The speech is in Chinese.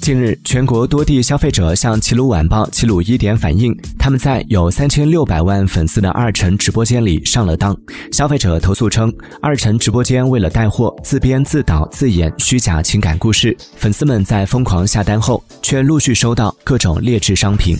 近日全国多地消费者向齐鲁晚报齐鲁一点反映他们在有三千六百万粉丝的二陈直播间里上了当。消费者投诉称二陈直播间为了带货自编自导自演虚假情感故事粉丝们在疯狂下单后却陆续收到各种劣质商品。